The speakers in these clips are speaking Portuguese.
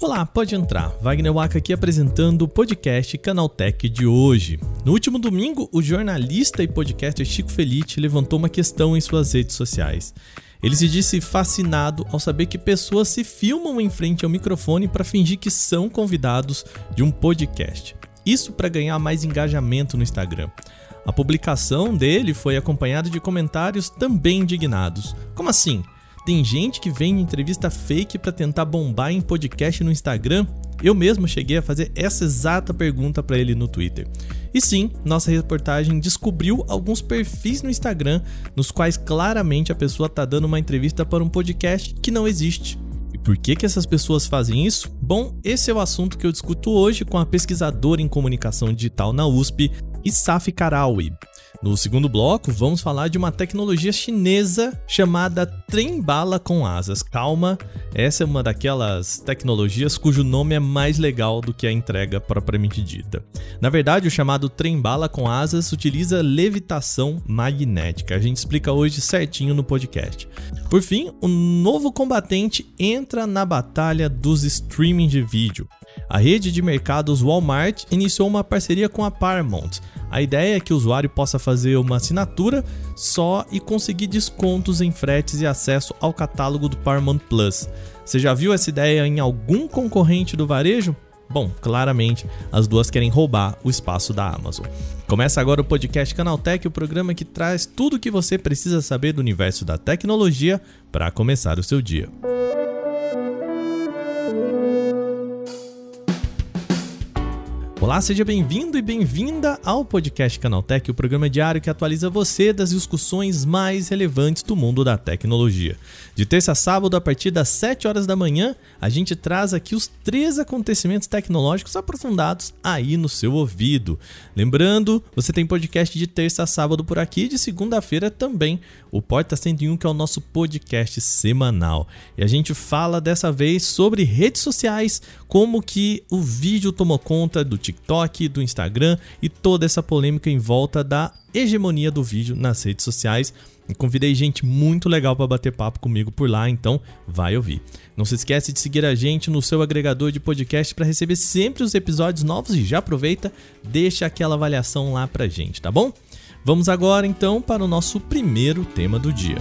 Olá, pode entrar. Wagner Waka aqui apresentando o podcast Canaltech de hoje. No último domingo, o jornalista e podcaster Chico Felite levantou uma questão em suas redes sociais. Ele se disse fascinado ao saber que pessoas se filmam em frente ao microfone para fingir que são convidados de um podcast. Isso para ganhar mais engajamento no Instagram. A publicação dele foi acompanhada de comentários também indignados. Como assim? Tem gente que vem em entrevista fake para tentar bombar em podcast no Instagram? Eu mesmo cheguei a fazer essa exata pergunta para ele no Twitter. E sim, nossa reportagem descobriu alguns perfis no Instagram nos quais claramente a pessoa está dando uma entrevista para um podcast que não existe. E por que, que essas pessoas fazem isso? Bom, esse é o assunto que eu discuto hoje com a pesquisadora em comunicação digital na USP, Isaf Karawi. No segundo bloco, vamos falar de uma tecnologia chinesa chamada trem-bala com asas. Calma, essa é uma daquelas tecnologias cujo nome é mais legal do que a entrega propriamente dita. Na verdade, o chamado trem-bala com asas utiliza levitação magnética. A gente explica hoje certinho no podcast. Por fim, um novo combatente entra na batalha dos streaming de vídeo. A rede de mercados Walmart iniciou uma parceria com a Paramount a ideia é que o usuário possa fazer uma assinatura só e conseguir descontos em fretes e acesso ao catálogo do Paramount Plus. Você já viu essa ideia em algum concorrente do varejo? Bom, claramente as duas querem roubar o espaço da Amazon. Começa agora o podcast Canaltech, o programa que traz tudo o que você precisa saber do universo da tecnologia para começar o seu dia. Olá, seja bem-vindo e bem-vinda ao podcast Canaltech, o programa diário que atualiza você das discussões mais relevantes do mundo da tecnologia. De terça a sábado, a partir das 7 horas da manhã, a gente traz aqui os três acontecimentos tecnológicos aprofundados aí no seu ouvido. Lembrando, você tem podcast de terça a sábado por aqui, de segunda-feira também, o Porta 101, que é o nosso podcast semanal. E a gente fala dessa vez sobre redes sociais, como que o vídeo tomou conta do TikTok TikTok, do Instagram e toda essa polêmica em volta da hegemonia do vídeo nas redes sociais. E convidei gente muito legal para bater papo comigo por lá, então vai ouvir. Não se esquece de seguir a gente no seu agregador de podcast para receber sempre os episódios novos e já aproveita, deixa aquela avaliação lá pra gente, tá bom? Vamos agora então para o nosso primeiro tema do dia.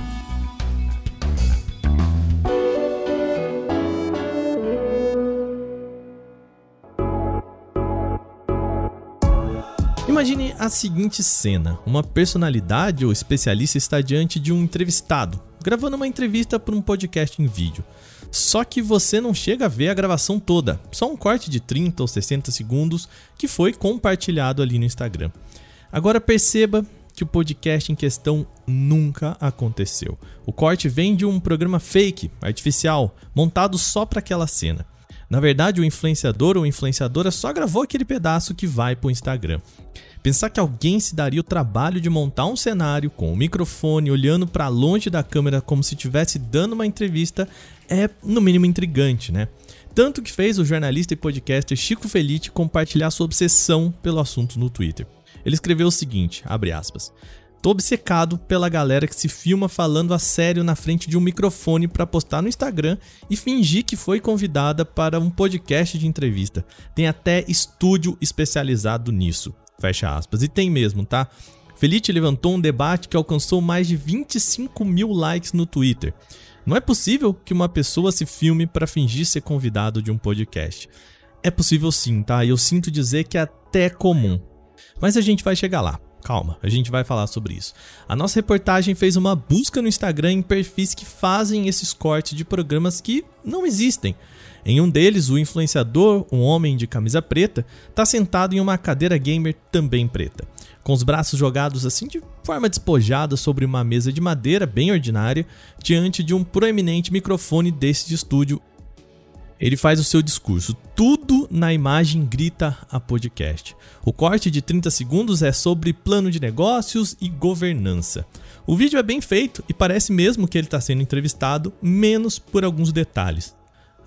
Imagine a seguinte cena: uma personalidade ou especialista está diante de um entrevistado, gravando uma entrevista para um podcast em vídeo. Só que você não chega a ver a gravação toda, só um corte de 30 ou 60 segundos que foi compartilhado ali no Instagram. Agora perceba que o podcast em questão nunca aconteceu. O corte vem de um programa fake, artificial, montado só para aquela cena. Na verdade, o influenciador ou influenciadora só gravou aquele pedaço que vai para o Instagram. Pensar que alguém se daria o trabalho de montar um cenário com o microfone olhando para longe da câmera como se estivesse dando uma entrevista é, no mínimo, intrigante, né? Tanto que fez o jornalista e podcaster Chico Felite compartilhar sua obsessão pelo assunto no Twitter. Ele escreveu o seguinte, abre aspas: Tô obcecado pela galera que se filma falando a sério na frente de um microfone para postar no Instagram e fingir que foi convidada para um podcast de entrevista. Tem até estúdio especializado nisso. Fecha aspas. E tem mesmo, tá? Felite levantou um debate que alcançou mais de 25 mil likes no Twitter. Não é possível que uma pessoa se filme para fingir ser convidado de um podcast. É possível sim, tá? Eu sinto dizer que é até comum. Mas a gente vai chegar lá. Calma, a gente vai falar sobre isso. A nossa reportagem fez uma busca no Instagram em perfis que fazem esses cortes de programas que não existem. Em um deles, o influenciador, um homem de camisa preta, está sentado em uma cadeira gamer também preta, com os braços jogados assim de forma despojada sobre uma mesa de madeira bem ordinária, diante de um proeminente microfone desse de estúdio. Ele faz o seu discurso. Tudo na imagem grita a podcast. O corte de 30 segundos é sobre plano de negócios e governança. O vídeo é bem feito e parece mesmo que ele está sendo entrevistado, menos por alguns detalhes.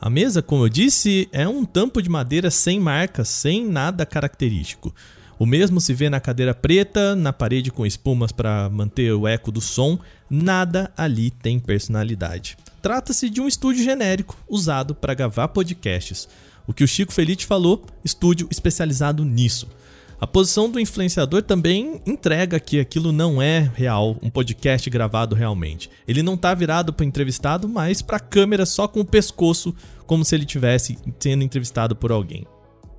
A mesa, como eu disse, é um tampo de madeira sem marcas, sem nada característico. O mesmo se vê na cadeira preta, na parede com espumas para manter o eco do som, nada ali tem personalidade. Trata-se de um estúdio genérico usado para gravar podcasts. O que o Chico Felite falou, estúdio especializado nisso. A posição do influenciador também entrega que aquilo não é real, um podcast gravado realmente. Ele não está virado para o entrevistado, mas para a câmera só com o pescoço, como se ele tivesse sendo entrevistado por alguém.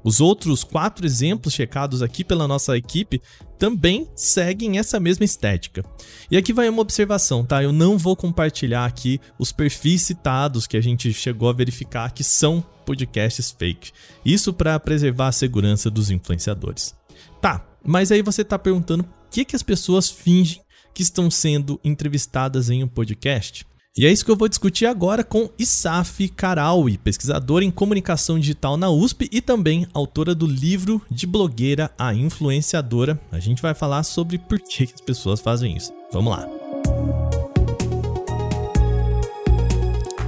Os outros quatro exemplos checados aqui pela nossa equipe também seguem essa mesma estética. E aqui vai uma observação, tá? Eu não vou compartilhar aqui os perfis citados que a gente chegou a verificar que são podcasts fake. Isso para preservar a segurança dos influenciadores. Tá, mas aí você está perguntando por que, que as pessoas fingem que estão sendo entrevistadas em um podcast? E é isso que eu vou discutir agora com Isaf Karawi, pesquisadora em comunicação digital na USP e também autora do livro De Blogueira a Influenciadora. A gente vai falar sobre por que as pessoas fazem isso. Vamos lá.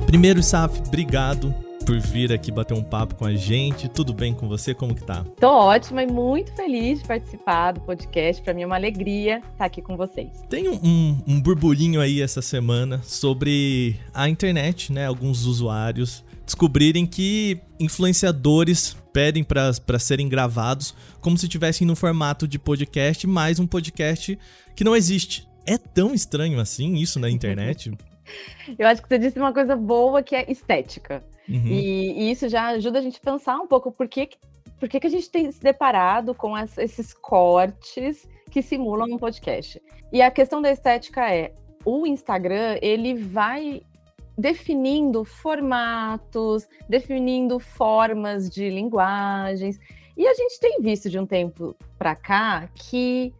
Primeiro, Isaf, obrigado por vir aqui bater um papo com a gente. Tudo bem com você? Como que tá? Tô ótima e muito feliz de participar do podcast. Para mim é uma alegria estar aqui com vocês. Tem um, um burburinho aí essa semana sobre a internet, né? Alguns usuários descobrirem que influenciadores pedem para serem gravados como se estivessem no formato de podcast, mais um podcast que não existe. É tão estranho assim isso na internet? Eu acho que você disse uma coisa boa que é estética. Uhum. E, e, isso já ajuda a gente a pensar um pouco por que, por que, que a gente tem se deparado com as, esses cortes que simulam um podcast. E a questão da estética é, o Instagram, ele vai definindo formatos, definindo formas de linguagens. E a gente tem visto de um tempo para cá que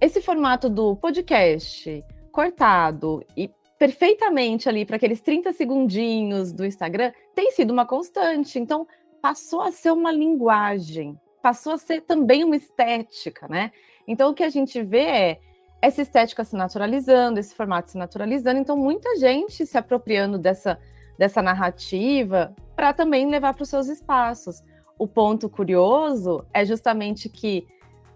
esse formato do podcast cortado e perfeitamente ali para aqueles 30 segundinhos do Instagram tem sido uma constante. Então, passou a ser uma linguagem, passou a ser também uma estética, né? Então, o que a gente vê é essa estética se naturalizando, esse formato se naturalizando. Então, muita gente se apropriando dessa, dessa narrativa para também levar para os seus espaços. O ponto curioso é justamente que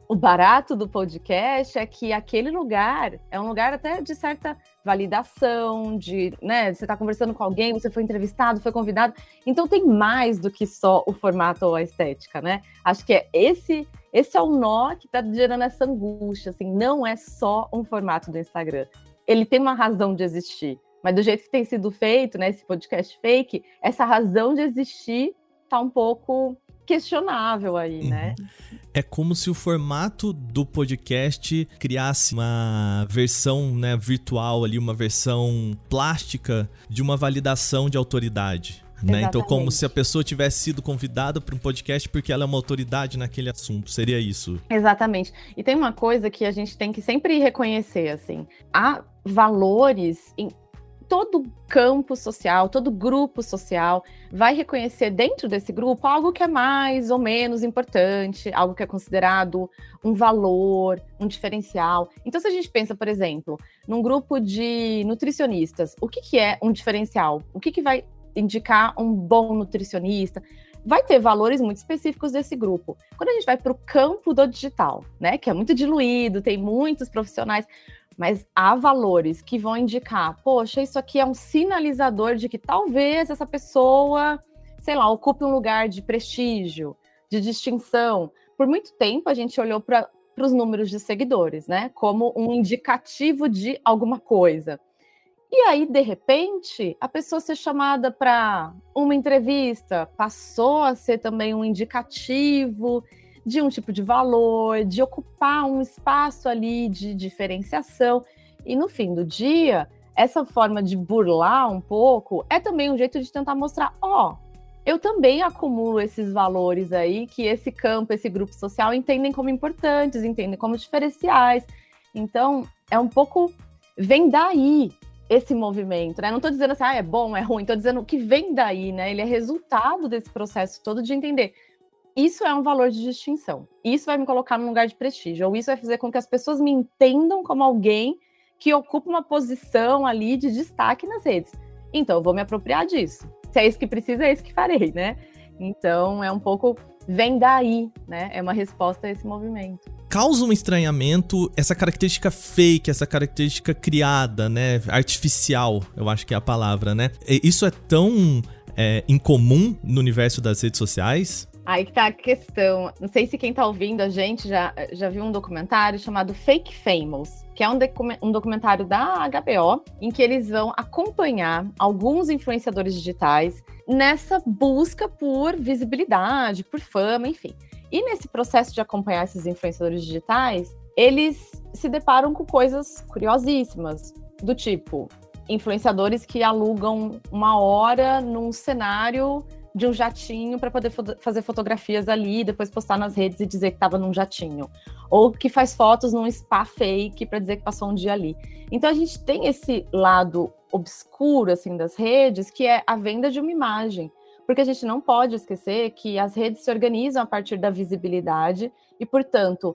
o barato do podcast é que aquele lugar é um lugar até de certa validação, de, né, você está conversando com alguém, você foi entrevistado, foi convidado, então tem mais do que só o formato ou a estética, né? Acho que é esse esse é o nó que está gerando essa angústia, assim, não é só um formato do Instagram. Ele tem uma razão de existir, mas do jeito que tem sido feito, né, esse podcast fake, essa razão de existir está um pouco questionável aí, né? Uhum. É como se o formato do podcast criasse uma versão né, virtual ali, uma versão plástica de uma validação de autoridade. Né? Então, como se a pessoa tivesse sido convidada para um podcast porque ela é uma autoridade naquele assunto. Seria isso. Exatamente. E tem uma coisa que a gente tem que sempre reconhecer, assim. Há valores em todo campo social, todo grupo social vai reconhecer dentro desse grupo algo que é mais ou menos importante, algo que é considerado um valor, um diferencial. Então, se a gente pensa, por exemplo, num grupo de nutricionistas, o que, que é um diferencial? O que, que vai indicar um bom nutricionista? vai ter valores muito específicos desse grupo. Quando a gente vai para o campo do digital, né, que é muito diluído, tem muitos profissionais, mas há valores que vão indicar, poxa, isso aqui é um sinalizador de que talvez essa pessoa, sei lá, ocupe um lugar de prestígio, de distinção. Por muito tempo a gente olhou para os números de seguidores, né, como um indicativo de alguma coisa. E aí, de repente, a pessoa ser chamada para uma entrevista passou a ser também um indicativo de um tipo de valor, de ocupar um espaço ali de diferenciação. E no fim do dia, essa forma de burlar um pouco é também um jeito de tentar mostrar, ó, oh, eu também acumulo esses valores aí que esse campo, esse grupo social entendem como importantes, entendem como diferenciais. Então, é um pouco vem daí esse movimento, né? Não estou dizendo assim, ah, é bom, é ruim, estou dizendo que vem daí, né? Ele é resultado desse processo todo de entender isso é um valor de distinção. Isso vai me colocar num lugar de prestígio, ou isso vai fazer com que as pessoas me entendam como alguém que ocupa uma posição ali de destaque nas redes. Então, eu vou me apropriar disso. Se é isso que precisa, é isso que farei, né? Então, é um pouco vem daí, né? É uma resposta a esse movimento. Causa um estranhamento essa característica fake, essa característica criada, né? Artificial, eu acho que é a palavra, né? Isso é tão é, incomum no universo das redes sociais? Aí que tá a questão. Não sei se quem tá ouvindo a gente já, já viu um documentário chamado Fake Famous, que é um, um documentário da HBO, em que eles vão acompanhar alguns influenciadores digitais nessa busca por visibilidade, por fama, enfim. E nesse processo de acompanhar esses influenciadores digitais, eles se deparam com coisas curiosíssimas, do tipo influenciadores que alugam uma hora num cenário de um jatinho para poder fazer fotografias ali e depois postar nas redes e dizer que estava num jatinho. Ou que faz fotos num spa fake para dizer que passou um dia ali. Então a gente tem esse lado obscuro assim das redes, que é a venda de uma imagem. Porque a gente não pode esquecer que as redes se organizam a partir da visibilidade e, portanto,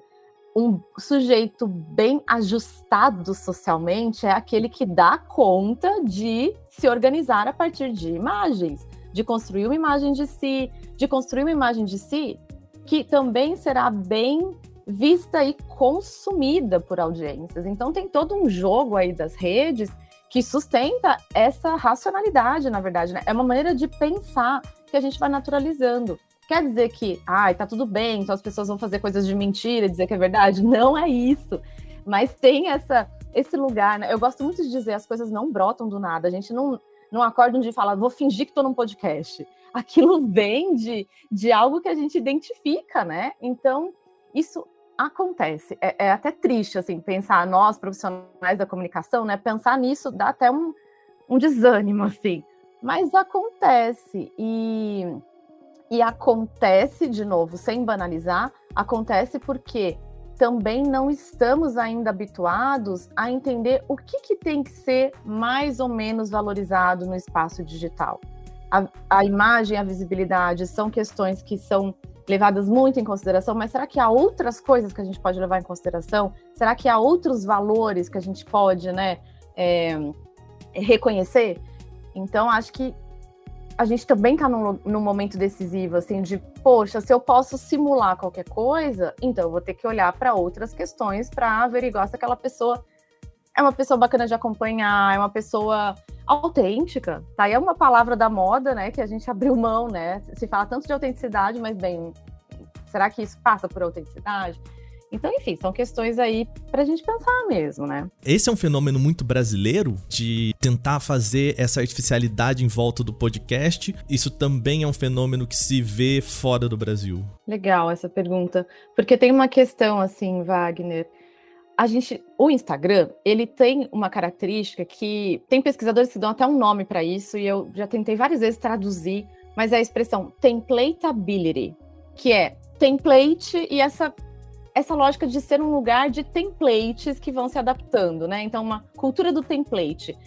um sujeito bem ajustado socialmente é aquele que dá conta de se organizar a partir de imagens de construir uma imagem de si, de construir uma imagem de si que também será bem vista e consumida por audiências. Então tem todo um jogo aí das redes que sustenta essa racionalidade, na verdade, né? É uma maneira de pensar que a gente vai naturalizando. Quer dizer que, ai, tá tudo bem, então as pessoas vão fazer coisas de mentira e dizer que é verdade? Não é isso. Mas tem essa esse lugar, né? Eu gosto muito de dizer as coisas não brotam do nada. A gente não não acorda um dia e fala, vou fingir que estou num podcast. Aquilo vem de, de algo que a gente identifica, né? Então, isso acontece. É, é, até triste, assim, pensar, nós, profissionais da comunicação, né? Pensar nisso dá até um, um desânimo, assim. Mas acontece. E, e acontece, de novo, sem banalizar, acontece porque também não estamos ainda habituados a entender o que, que tem que ser mais ou menos valorizado no espaço digital. A, a imagem, a visibilidade são questões que são levadas muito em consideração, mas será que há outras coisas que a gente pode levar em consideração? Será que há outros valores que a gente pode né, é, reconhecer? Então, acho que a gente também está num, num, momento decisivo, assim, de, poxa, se eu posso simular qualquer coisa, então eu vou ter que olhar para outras questões para averiguar se aquela pessoa é uma pessoa bacana de acompanhar, é uma pessoa autêntica, tá? aí é uma palavra da moda, né, que a gente abriu mão, né? Se fala tanto de autenticidade, mas bem, será que isso passa por autenticidade? Então, enfim, são questões aí para a gente pensar mesmo, né? Esse é um fenômeno muito brasileiro de tentar fazer essa artificialidade em volta do podcast. Isso também é um fenômeno que se vê fora do Brasil. Legal essa pergunta, porque tem uma questão assim, Wagner. A gente, o Instagram, ele tem uma característica que tem pesquisadores que dão até um nome para isso e eu já tentei várias vezes traduzir, mas é a expressão templateability, que é template e essa essa lógica de ser um lugar de templates que vão se adaptando, né? Então, uma cultura do template.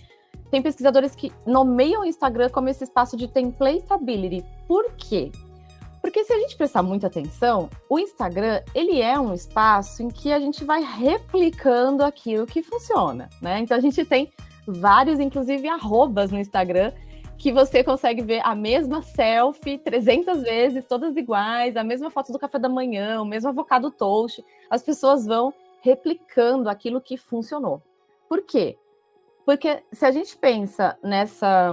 Tem pesquisadores que nomeiam o Instagram como esse espaço de templateability. Por quê? Porque se a gente prestar muita atenção, o Instagram, ele é um espaço em que a gente vai replicando aquilo que funciona, né? Então a gente tem vários, inclusive, arrobas no Instagram que você consegue ver a mesma selfie 300 vezes, todas iguais, a mesma foto do café da manhã, o mesmo avocado toast. As pessoas vão replicando aquilo que funcionou. Por quê? Porque se a gente pensa nessa,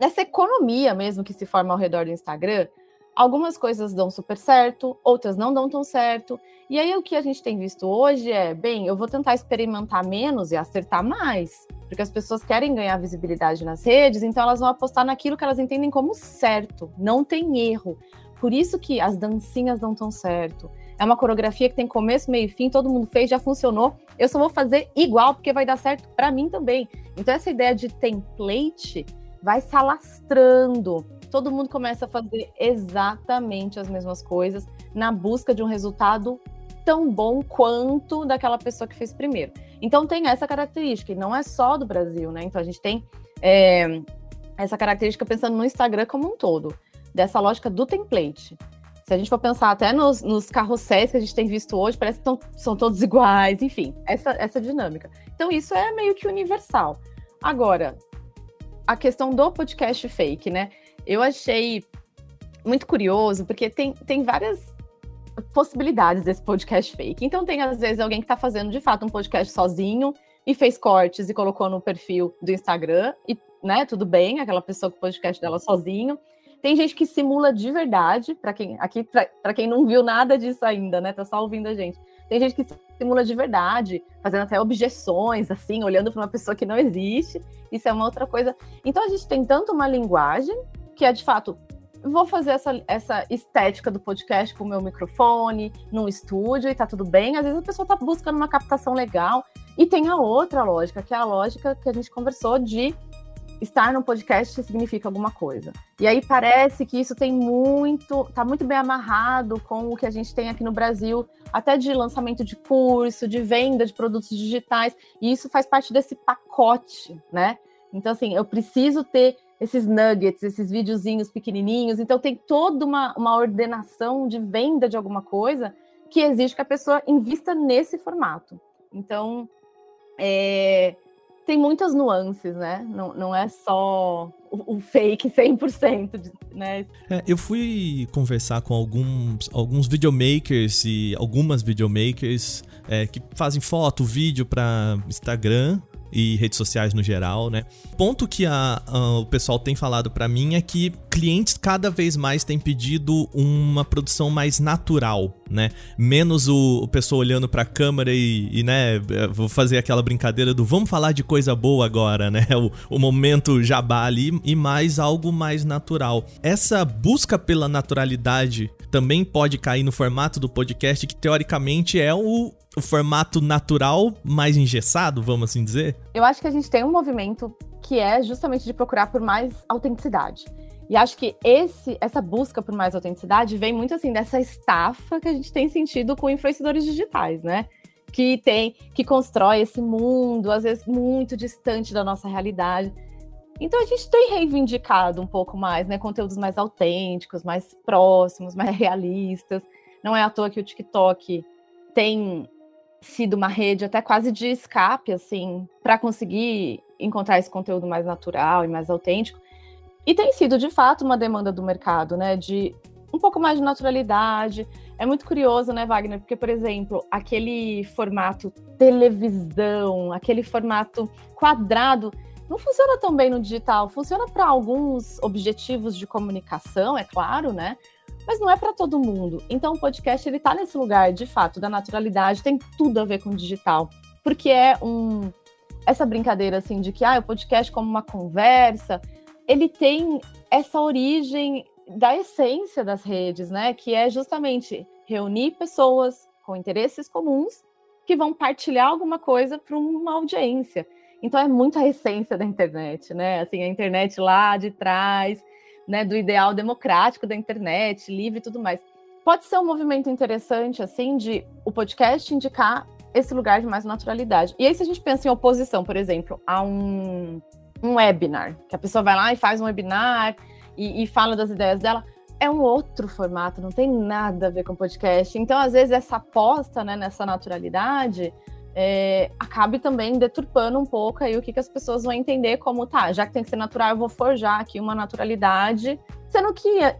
nessa economia mesmo que se forma ao redor do Instagram, algumas coisas dão super certo, outras não dão tão certo. E aí o que a gente tem visto hoje é, bem, eu vou tentar experimentar menos e acertar mais, porque as pessoas querem ganhar visibilidade nas redes, então elas vão apostar naquilo que elas entendem como certo, não tem erro. Por isso que as dancinhas não tão certo. É uma coreografia que tem começo, meio e fim, todo mundo fez, já funcionou. Eu só vou fazer igual porque vai dar certo para mim também. Então essa ideia de template vai se alastrando todo mundo começa a fazer exatamente as mesmas coisas na busca de um resultado tão bom quanto daquela pessoa que fez primeiro. Então tem essa característica, e não é só do Brasil, né? Então a gente tem é, essa característica pensando no Instagram como um todo, dessa lógica do template. Se a gente for pensar até nos, nos carrosséis que a gente tem visto hoje, parece que tão, são todos iguais, enfim, essa, essa dinâmica. Então isso é meio que universal. Agora, a questão do podcast fake, né? Eu achei muito curioso, porque tem, tem várias possibilidades desse podcast fake. Então tem às vezes alguém que está fazendo de fato um podcast sozinho e fez cortes e colocou no perfil do Instagram e, né, tudo bem, aquela pessoa com o podcast dela sozinho. Tem gente que simula de verdade, para quem aqui para quem não viu nada disso ainda, né, tá só ouvindo a gente. Tem gente que simula de verdade, fazendo até objeções assim, olhando para uma pessoa que não existe. Isso é uma outra coisa. Então a gente tem tanto uma linguagem que é de fato vou fazer essa, essa estética do podcast com o meu microfone, num estúdio e tá tudo bem. Às vezes a pessoa tá buscando uma captação legal. E tem a outra lógica, que é a lógica que a gente conversou de estar no podcast significa alguma coisa. E aí parece que isso tem muito, tá muito bem amarrado com o que a gente tem aqui no Brasil, até de lançamento de curso, de venda de produtos digitais, e isso faz parte desse pacote, né? Então assim, eu preciso ter esses nuggets, esses videozinhos pequenininhos. Então, tem toda uma, uma ordenação de venda de alguma coisa que exige que a pessoa invista nesse formato. Então, é, tem muitas nuances, né? Não, não é só o, o fake 100%, de, né? É, eu fui conversar com alguns, alguns videomakers e algumas videomakers é, que fazem foto, vídeo para Instagram e redes sociais no geral, né? Ponto que a, a, o pessoal tem falado para mim é que clientes cada vez mais têm pedido uma produção mais natural, né? Menos o, o pessoal olhando para a câmera e, e, né, vou fazer aquela brincadeira do vamos falar de coisa boa agora, né? O, o momento jabá ali e mais algo mais natural. Essa busca pela naturalidade também pode cair no formato do podcast, que teoricamente é o, o formato natural mais engessado, vamos assim dizer? Eu acho que a gente tem um movimento que é justamente de procurar por mais autenticidade. E acho que esse, essa busca por mais autenticidade vem muito assim dessa estafa que a gente tem sentido com influenciadores digitais, né? Que tem, que constrói esse mundo, às vezes muito distante da nossa realidade. Então a gente tem reivindicado um pouco mais, né? Conteúdos mais autênticos, mais próximos, mais realistas. Não é à toa que o TikTok tem sido uma rede até quase de escape, assim, para conseguir encontrar esse conteúdo mais natural e mais autêntico. E tem sido, de fato, uma demanda do mercado, né? De um pouco mais de naturalidade. É muito curioso, né, Wagner? Porque, por exemplo, aquele formato televisão, aquele formato quadrado, não funciona tão bem no digital. Funciona para alguns objetivos de comunicação, é claro, né? Mas não é para todo mundo. Então, o podcast ele está nesse lugar, de fato, da naturalidade, tem tudo a ver com digital, porque é um essa brincadeira assim de que ah, o podcast como uma conversa, ele tem essa origem da essência das redes, né? Que é justamente reunir pessoas com interesses comuns que vão partilhar alguma coisa para uma audiência. Então é muito a essência da internet, né? Assim, a internet lá de trás, né, do ideal democrático da internet, livre e tudo mais. Pode ser um movimento interessante, assim, de o podcast indicar esse lugar de mais naturalidade. E aí, se a gente pensa em oposição, por exemplo, a um um webinar, que a pessoa vai lá e faz um webinar e, e fala das ideias dela, é um outro formato, não tem nada a ver com podcast. Então, às vezes, essa aposta né, nessa naturalidade é, acabe também deturpando um pouco aí o que, que as pessoas vão entender como, tá, já que tem que ser natural, eu vou forjar aqui uma naturalidade, sendo que é,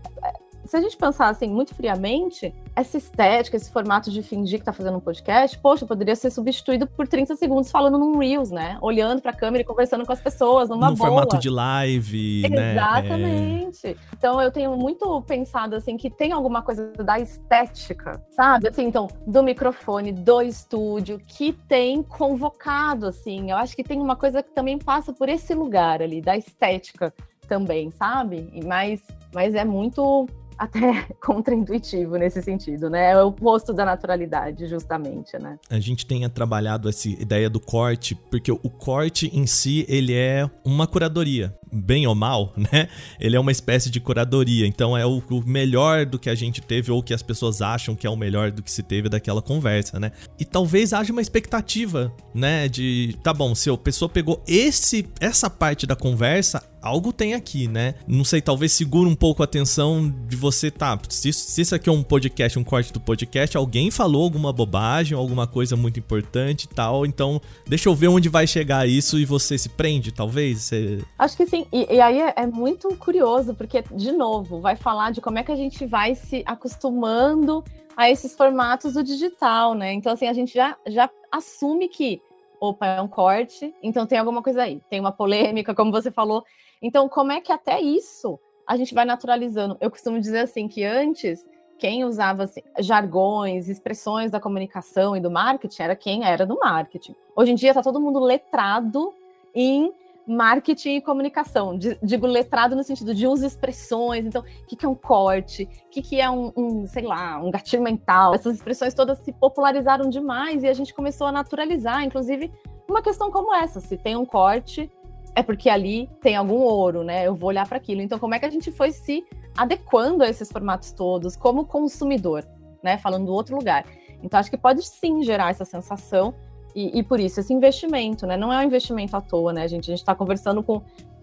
se a gente pensar assim muito friamente, essa estética, esse formato de fingir que tá fazendo um podcast, poxa, poderia ser substituído por 30 segundos falando num Reels, né? Olhando pra câmera e conversando com as pessoas, numa no boa. formato de live, né? Exatamente. É... Então eu tenho muito pensado assim que tem alguma coisa da estética, sabe? Assim, então, do microfone, do estúdio, que tem convocado, assim. Eu acho que tem uma coisa que também passa por esse lugar ali, da estética também, sabe? Mas, mas é muito até contraintuitivo nesse sentido, né? É o oposto da naturalidade, justamente, né? A gente tenha trabalhado essa ideia do corte, porque o corte em si, ele é uma curadoria, bem ou mal, né? Ele é uma espécie de curadoria, então é o, melhor do que a gente teve ou que as pessoas acham que é o melhor do que se teve daquela conversa, né? E talvez haja uma expectativa, né, de, tá bom, se a pessoa pegou esse essa parte da conversa, algo tem aqui, né? Não sei, talvez segura um pouco a atenção de você, tá? Se, se isso aqui é um podcast, um corte do podcast, alguém falou alguma bobagem, alguma coisa muito importante e tal, então deixa eu ver onde vai chegar isso e você se prende, talvez? Você... Acho que sim, E, e aí é, é, muito curioso, porque, de novo, vai falar de como é que a gente vai se acostumando a esses formatos do digital, né? Então, assim, a gente já, já assume que, opa, é um corte, então tem alguma coisa aí, tem uma polêmica, como você falou. Então, como é que até isso a gente vai naturalizando? Eu costumo dizer assim que antes quem usava assim, jargões, expressões da comunicação e do marketing era quem era do marketing. Hoje em dia está todo mundo letrado em marketing e comunicação. Digo letrado no sentido de usa expressões. Então, o que, que é um corte? O que, que é um, um, sei lá, um gatilho mental? Essas expressões todas se popularizaram demais e a gente começou a naturalizar, inclusive, uma questão como essa. Se tem um corte, é porque ali tem algum ouro, né? Eu vou olhar para aquilo. Então, como é que a gente foi se adequando a esses formatos todos como consumidor, né? Falando do outro lugar. Então, acho que pode sim gerar essa sensação e, e, por isso esse investimento, né? Não é um investimento à toa, né, gente? A gente está conversando com.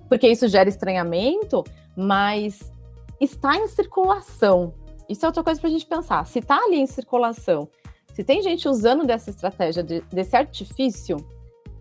Porque isso gera estranhamento, mas está em circulação. Isso é outra coisa para a gente pensar. Se está ali em circulação, se tem gente usando dessa estratégia, de, desse artifício,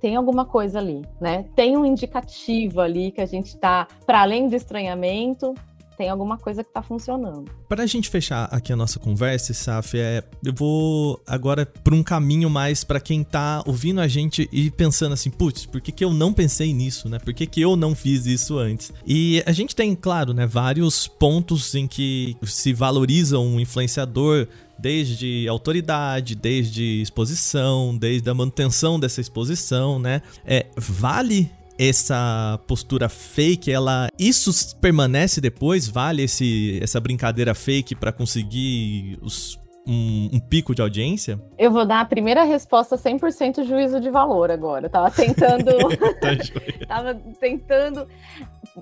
tem alguma coisa ali, né? Tem um indicativo ali que a gente está, para além do estranhamento, tem alguma coisa que tá funcionando. Para a gente fechar aqui a nossa conversa, Saf, é, eu vou agora para um caminho mais para quem tá ouvindo a gente e pensando assim, putz, por que, que eu não pensei nisso, né? Por que, que eu não fiz isso antes? E a gente tem, claro, né, vários pontos em que se valoriza um influenciador desde autoridade, desde exposição, desde a manutenção dessa exposição, né? É, vale essa postura fake, ela isso permanece depois? Vale esse, essa brincadeira fake para conseguir os, um, um, pico de audiência? Eu vou dar a primeira resposta 100% juízo de valor agora. Eu tava tentando. Tá tava tentando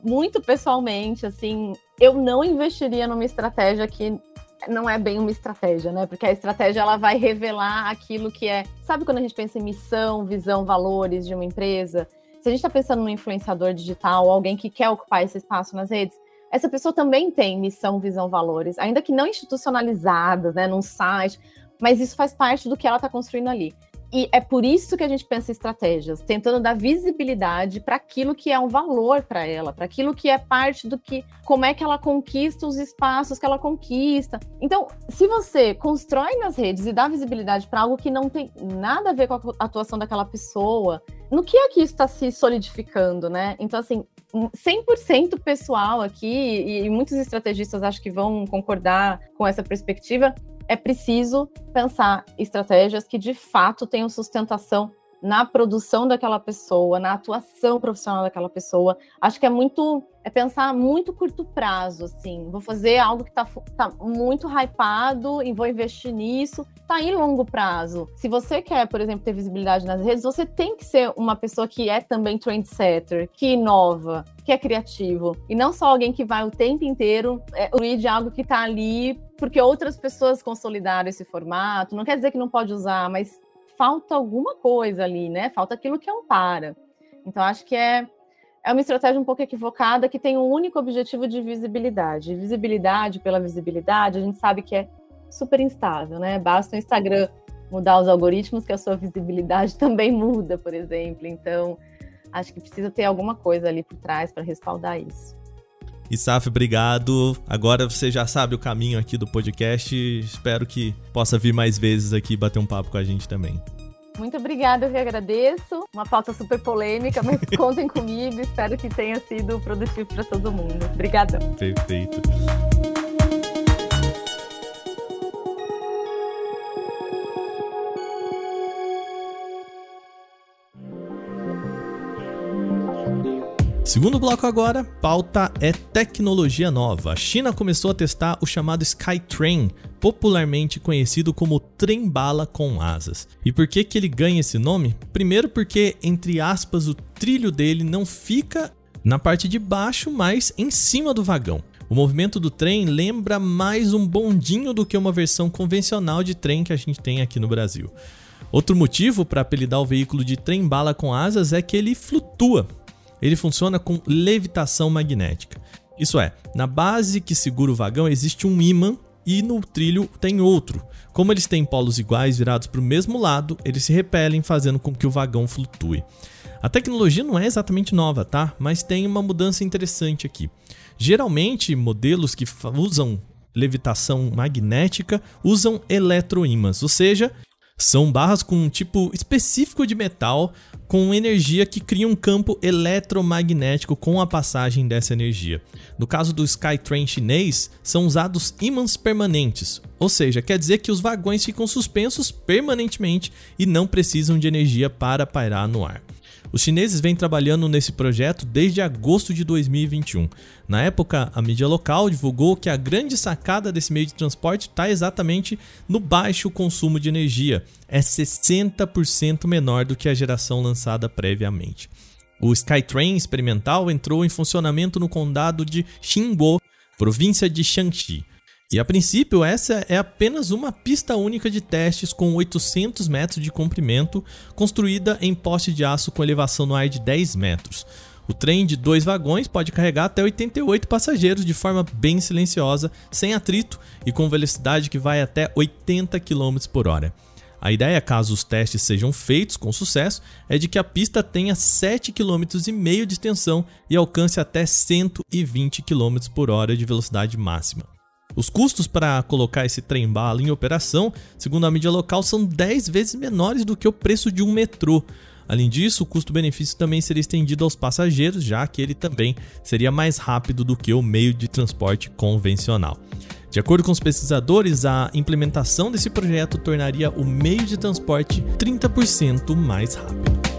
muito pessoalmente, assim, eu não investiria numa estratégia que não é bem uma estratégia, né? Porque a estratégia ela vai revelar aquilo que é. Sabe quando a gente pensa em missão, visão, valores de uma empresa? Se a gente está pensando no influenciador digital, alguém que quer ocupar esse espaço nas redes, essa pessoa também tem missão, visão, valores, ainda que não institucionalizadas, né, num site, mas isso faz parte do que ela está construindo ali. E é por isso que a gente pensa em estratégias, tentando dar visibilidade para aquilo que é um valor para ela, para aquilo que é parte do que, como é que ela conquista os espaços que ela conquista. Então, se você constrói nas redes e dá visibilidade para algo que não tem nada a ver com a atuação daquela pessoa, no que aqui está se solidificando, né? Então, assim, 100% pessoal aqui, e muitos estrategistas acho que vão concordar com essa perspectiva, é preciso pensar estratégias que de fato tenham sustentação na produção daquela pessoa, na atuação profissional daquela pessoa. Acho que é muito é pensar muito curto prazo, assim. Vou fazer algo que está tá muito hypado e vou investir nisso. Tá em longo prazo. Se você quer, por exemplo, ter visibilidade nas redes, você tem que ser uma pessoa que é também trendsetter, que inova, que é criativo. E não só alguém que vai o tempo inteiro é, de algo que está ali porque outras pessoas consolidaram esse formato. Não quer dizer que não pode usar, mas falta alguma coisa ali, né? Falta aquilo que ampara. Então, acho que é, é uma estratégia um pouco equivocada que tem um único objetivo de visibilidade. Visibilidade pela visibilidade, a gente sabe que é super instável, né? Basta o Instagram mudar os algoritmos que a sua visibilidade também muda, por exemplo. Então, acho que precisa ter alguma coisa ali por trás para respaldar isso. Isaf, obrigado. Agora você já sabe o caminho aqui do podcast. Espero que possa vir mais vezes aqui bater um papo com a gente também. Muito obrigada, eu que agradeço. Uma pauta super polêmica, mas contem comigo. Espero que tenha sido produtivo para todo mundo. Obrigadão. Perfeito. Segundo bloco agora, pauta é tecnologia nova. A China começou a testar o chamado Skytrain, popularmente conhecido como trem-bala com asas. E por que que ele ganha esse nome? Primeiro porque, entre aspas, o trilho dele não fica na parte de baixo, mas em cima do vagão. O movimento do trem lembra mais um bondinho do que uma versão convencional de trem que a gente tem aqui no Brasil. Outro motivo para apelidar o veículo de trem-bala com asas é que ele flutua, ele funciona com levitação magnética. Isso é, na base que segura o vagão existe um ímã e no trilho tem outro. Como eles têm polos iguais virados para o mesmo lado, eles se repelem, fazendo com que o vagão flutue. A tecnologia não é exatamente nova, tá? Mas tem uma mudança interessante aqui. Geralmente, modelos que usam levitação magnética usam eletroímãs, ou seja, são barras com um tipo específico de metal com energia que cria um campo eletromagnético com a passagem dessa energia. No caso do Skytrain chinês, são usados ímãs permanentes, ou seja, quer dizer que os vagões ficam suspensos permanentemente e não precisam de energia para pairar no ar. Os chineses vêm trabalhando nesse projeto desde agosto de 2021. Na época, a mídia local divulgou que a grande sacada desse meio de transporte está exatamente no baixo consumo de energia. É 60% menor do que a geração lançada previamente. O Skytrain experimental entrou em funcionamento no condado de Xinguo, província de Shanxi. E a princípio, essa é apenas uma pista única de testes com 800 metros de comprimento, construída em poste de aço com elevação no ar de 10 metros. O trem de dois vagões pode carregar até 88 passageiros de forma bem silenciosa, sem atrito e com velocidade que vai até 80 km por hora. A ideia, caso os testes sejam feitos com sucesso, é de que a pista tenha 7,5 km de extensão e alcance até 120 km por hora de velocidade máxima. Os custos para colocar esse trem-bala em operação, segundo a mídia local, são 10 vezes menores do que o preço de um metrô. Além disso, o custo-benefício também seria estendido aos passageiros, já que ele também seria mais rápido do que o meio de transporte convencional. De acordo com os pesquisadores, a implementação desse projeto tornaria o meio de transporte 30% mais rápido.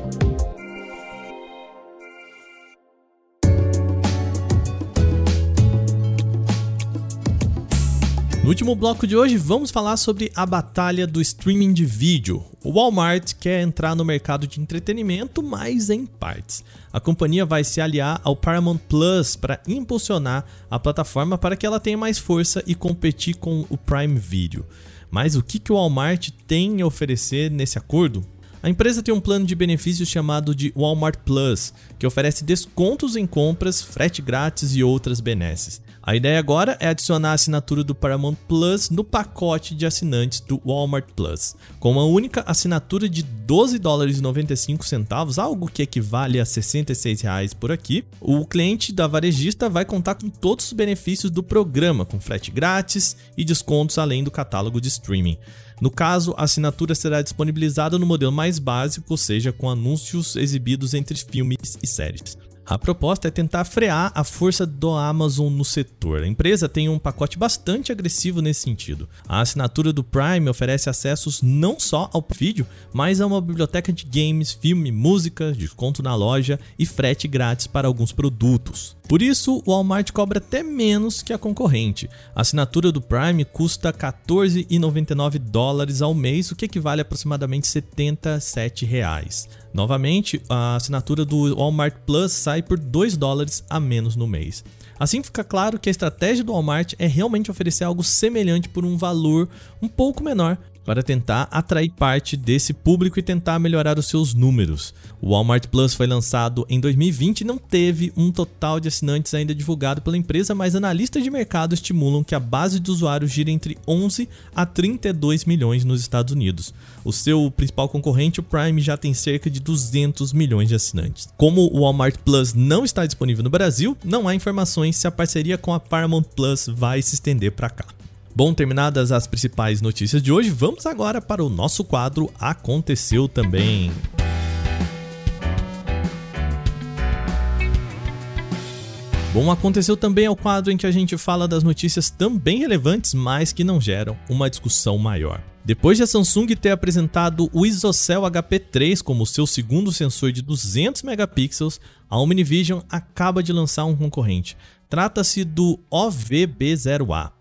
No último bloco de hoje, vamos falar sobre a batalha do streaming de vídeo. O Walmart quer entrar no mercado de entretenimento, mas em partes. A companhia vai se aliar ao Paramount Plus para impulsionar a plataforma para que ela tenha mais força e competir com o Prime Video. Mas o que, que o Walmart tem a oferecer nesse acordo? A empresa tem um plano de benefícios chamado de Walmart Plus, que oferece descontos em compras, frete grátis e outras benesses. A ideia agora é adicionar a assinatura do Paramount Plus no pacote de assinantes do Walmart Plus. Com uma única assinatura de 12 dólares e 95 centavos, algo que equivale a 66 reais por aqui, o cliente da varejista vai contar com todos os benefícios do programa, com frete grátis e descontos além do catálogo de streaming. No caso, a assinatura será disponibilizada no modelo mais básico, ou seja, com anúncios exibidos entre filmes e séries. A proposta é tentar frear a força do Amazon no setor. A empresa tem um pacote bastante agressivo nesse sentido. A assinatura do Prime oferece acessos não só ao vídeo, mas a uma biblioteca de games, filme, música, desconto na loja e frete grátis para alguns produtos. Por isso, o Walmart cobra até menos que a concorrente. A assinatura do Prime custa 14,99 dólares ao mês, o que equivale a aproximadamente 77 reais. Novamente, a assinatura do Walmart Plus sai por 2 dólares a menos no mês. Assim fica claro que a estratégia do Walmart é realmente oferecer algo semelhante por um valor um pouco menor para tentar atrair parte desse público e tentar melhorar os seus números. O Walmart Plus foi lançado em 2020 e não teve um total de assinantes ainda divulgado pela empresa, mas analistas de mercado estimulam que a base de usuários gira entre 11 a 32 milhões nos Estados Unidos. O seu principal concorrente, o Prime, já tem cerca de 200 milhões de assinantes. Como o Walmart Plus não está disponível no Brasil, não há informações se a parceria com a Paramount Plus vai se estender para cá. Bom, terminadas as principais notícias de hoje, vamos agora para o nosso quadro Aconteceu Também. Bom, aconteceu também é o quadro em que a gente fala das notícias também relevantes, mas que não geram uma discussão maior. Depois de a Samsung ter apresentado o ISOCELL HP3 como seu segundo sensor de 200 megapixels, a Omnivision acaba de lançar um concorrente. Trata-se do OVB0A.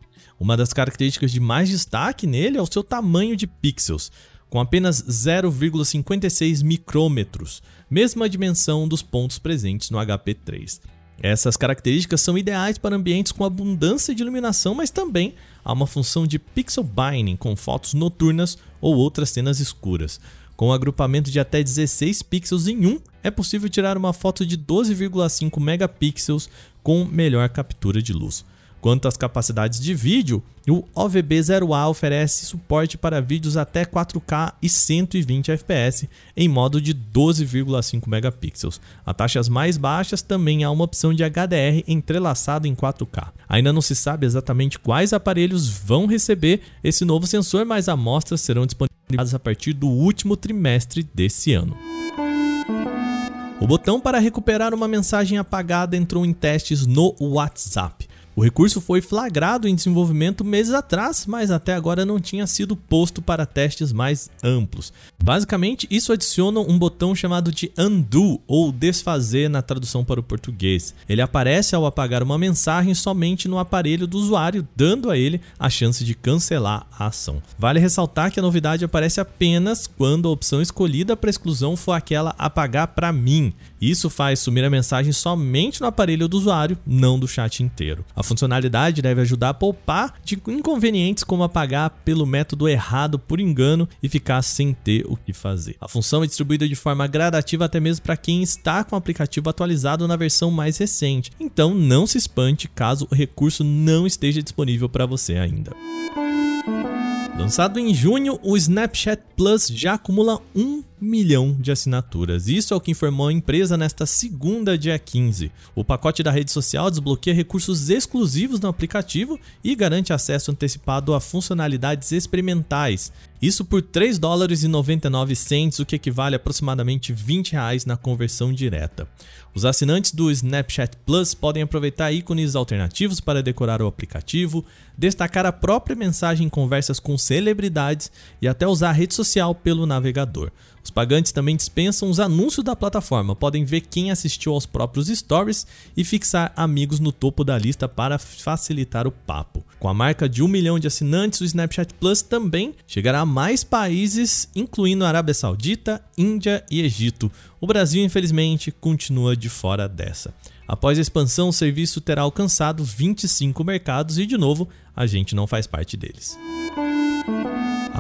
Uma das características de mais destaque nele é o seu tamanho de pixels, com apenas 0,56 micrômetros, mesma dimensão dos pontos presentes no HP3. Essas características são ideais para ambientes com abundância de iluminação, mas também há uma função de pixel binding com fotos noturnas ou outras cenas escuras. Com um agrupamento de até 16 pixels em um, é possível tirar uma foto de 12,5 megapixels com melhor captura de luz. Quanto às capacidades de vídeo, o OVB0A oferece suporte para vídeos até 4K e 120 fps em modo de 12,5 megapixels. A taxas mais baixas também há uma opção de HDR entrelaçado em 4K. Ainda não se sabe exatamente quais aparelhos vão receber esse novo sensor, mas amostras serão disponibilizadas a partir do último trimestre desse ano. O botão para recuperar uma mensagem apagada entrou em testes no WhatsApp. O recurso foi flagrado em desenvolvimento meses atrás, mas até agora não tinha sido posto para testes mais amplos. Basicamente, isso adiciona um botão chamado de undo ou desfazer na tradução para o português. Ele aparece ao apagar uma mensagem somente no aparelho do usuário, dando a ele a chance de cancelar a ação. Vale ressaltar que a novidade aparece apenas quando a opção escolhida para exclusão for aquela apagar para mim. Isso faz sumir a mensagem somente no aparelho do usuário, não do chat inteiro. A funcionalidade deve ajudar a poupar de inconvenientes como apagar pelo método errado por engano e ficar sem ter o que fazer. A função é distribuída de forma gradativa até mesmo para quem está com o aplicativo atualizado na versão mais recente. Então não se espante caso o recurso não esteja disponível para você ainda. Lançado em junho, o Snapchat Plus já acumula 1 milhão de assinaturas. Isso é o que informou a empresa nesta segunda, dia 15. O pacote da rede social desbloqueia recursos exclusivos no aplicativo e garante acesso antecipado a funcionalidades experimentais. Isso por 3 dólares e 99 cents, o que equivale a aproximadamente 20 reais na conversão direta. Os assinantes do Snapchat Plus podem aproveitar ícones alternativos para decorar o aplicativo, destacar a própria mensagem em conversas com celebridades e até usar a rede social pelo navegador. Os pagantes também dispensam os anúncios da plataforma, podem ver quem assistiu aos próprios stories e fixar amigos no topo da lista para facilitar o papo. Com a marca de um milhão de assinantes, o Snapchat Plus também chegará a mais países, incluindo Arábia Saudita, Índia e Egito. O Brasil, infelizmente, continua de fora dessa. Após a expansão, o serviço terá alcançado 25 mercados e, de novo, a gente não faz parte deles.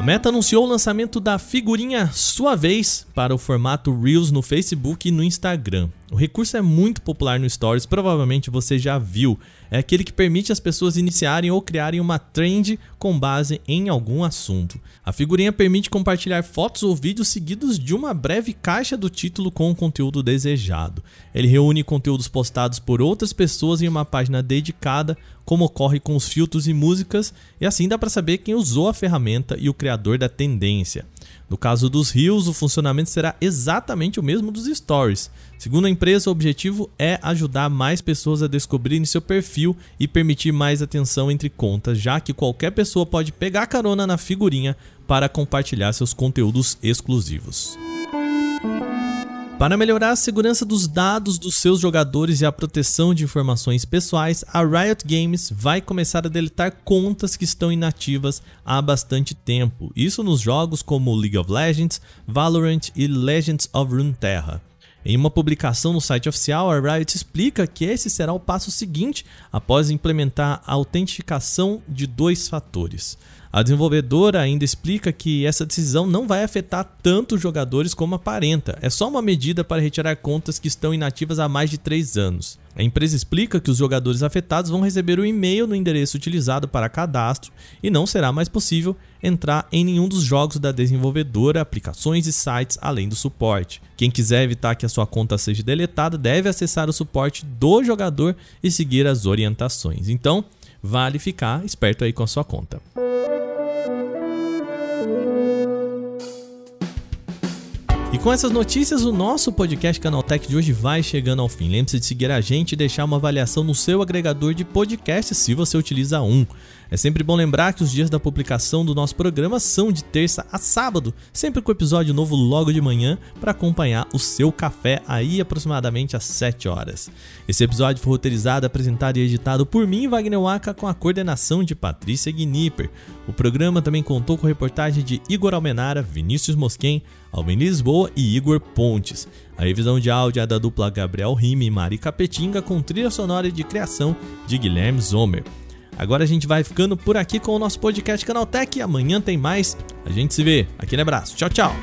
Meta anunciou o lançamento da figurinha Sua Vez para o formato Reels no Facebook e no Instagram. O recurso é muito popular no Stories, provavelmente você já viu. É aquele que permite as pessoas iniciarem ou criarem uma trend com base em algum assunto. A figurinha permite compartilhar fotos ou vídeos seguidos de uma breve caixa do título com o conteúdo desejado. Ele reúne conteúdos postados por outras pessoas em uma página dedicada, como ocorre com os filtros e músicas, e assim dá para saber quem usou a ferramenta e o criador da tendência. No caso dos Reels, o funcionamento será exatamente o mesmo dos Stories. Segundo a empresa, o objetivo é ajudar mais pessoas a descobrirem seu perfil e permitir mais atenção entre contas, já que qualquer pessoa pode pegar carona na figurinha para compartilhar seus conteúdos exclusivos. Para melhorar a segurança dos dados dos seus jogadores e a proteção de informações pessoais, a Riot Games vai começar a deletar contas que estão inativas há bastante tempo. Isso nos jogos como League of Legends, Valorant e Legends of Runeterra. Em uma publicação no site oficial, a Riot explica que esse será o passo seguinte após implementar a autentificação de dois fatores. A desenvolvedora ainda explica que essa decisão não vai afetar tanto os jogadores como aparenta, é só uma medida para retirar contas que estão inativas há mais de 3 anos. A empresa explica que os jogadores afetados vão receber o um e-mail no endereço utilizado para cadastro e não será mais possível entrar em nenhum dos jogos da desenvolvedora, aplicações e sites além do suporte. Quem quiser evitar que a sua conta seja deletada deve acessar o suporte do jogador e seguir as orientações. Então, vale ficar esperto aí com a sua conta. E com essas notícias, o nosso podcast Canaltech de hoje vai chegando ao fim. Lembre-se de seguir a gente e deixar uma avaliação no seu agregador de podcast se você utiliza um. É sempre bom lembrar que os dias da publicação do nosso programa são de terça a sábado, sempre com episódio novo logo de manhã para acompanhar o seu café aí aproximadamente às 7 horas. Esse episódio foi roteirizado, apresentado e editado por mim, Wagner Waka, com a coordenação de Patrícia Gnipper. O programa também contou com reportagem de Igor Almenara, Vinícius Mosquen, Almeni Lisboa e Igor Pontes. A revisão de áudio é da dupla Gabriel Rime e Mari Capetinga, com trilha sonora de criação de Guilherme Zomer. Agora a gente vai ficando por aqui com o nosso podcast Canaltech. Amanhã tem mais. A gente se vê. Aquele abraço. Tchau, tchau.